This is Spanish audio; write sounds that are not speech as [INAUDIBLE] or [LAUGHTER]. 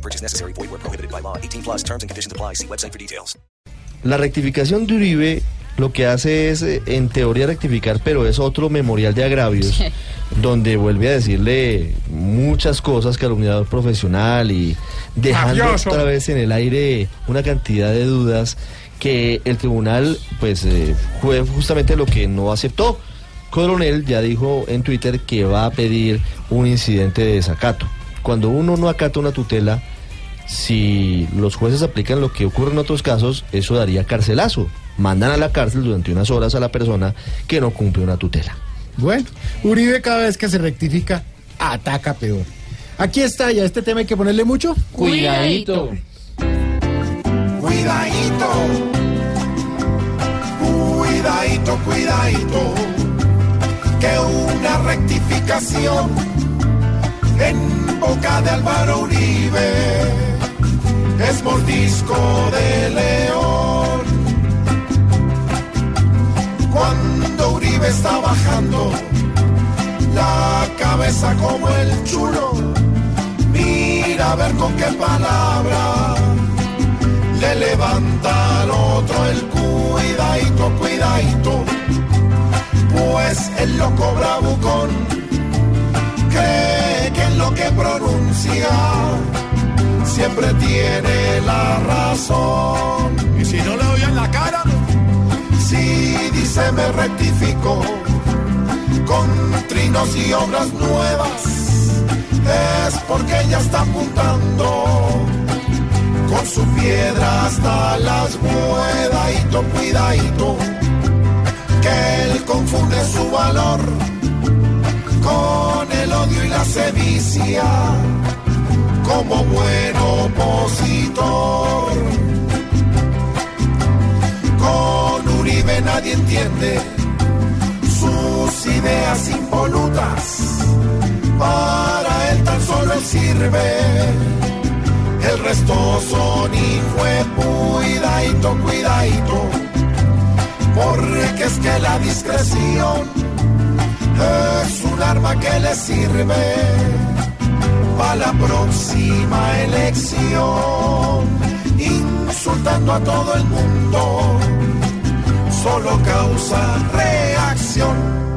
No purchase necessary. Void where prohibited by law. 18 plus terms and conditions apply. See website for details. La rectificación de Uribe lo que hace es, eh, en teoría, rectificar, pero es otro memorial de agravios, [LAUGHS] donde vuelve a decirle muchas cosas, calumniador profesional y dejando Mafioso. otra vez en el aire una cantidad de dudas que el tribunal, pues, eh, fue justamente lo que no aceptó. Coronel ya dijo en Twitter que va a pedir un incidente de desacato. Cuando uno no acata una tutela, si los jueces aplican lo que ocurre en otros casos, eso daría carcelazo. Mandan a la cárcel durante unas horas a la persona que no cumple una tutela. Bueno, Uribe cada vez que se rectifica, ataca peor. Aquí está, ya este tema hay que ponerle mucho. Cuidadito. Cuidadito, cuidadito, cuidadito, que una rectificación en boca de Álvaro Uribe es mordisco de león. Cuando Uribe está bajando la cabeza como el chulo, mira a ver con qué palabra le levanta al otro el cuidadito, cuidadito, pues el loco bravucón siempre tiene la razón. Y si no le doy en la cara, si dice me rectifico con trinos y obras nuevas, es porque ella está apuntando con su piedra hasta las cuidadito, cuidadito, que él confunde su valor con el odio y la sevicia, como buen opositor. Con Uribe nadie entiende sus ideas impolutas, para él tan solo él sirve el resto son hijo cuidadito, cuidadito, porque es que la discreción es un arma que le sirve para la próxima elección, insultando a todo el mundo, solo causa reacción.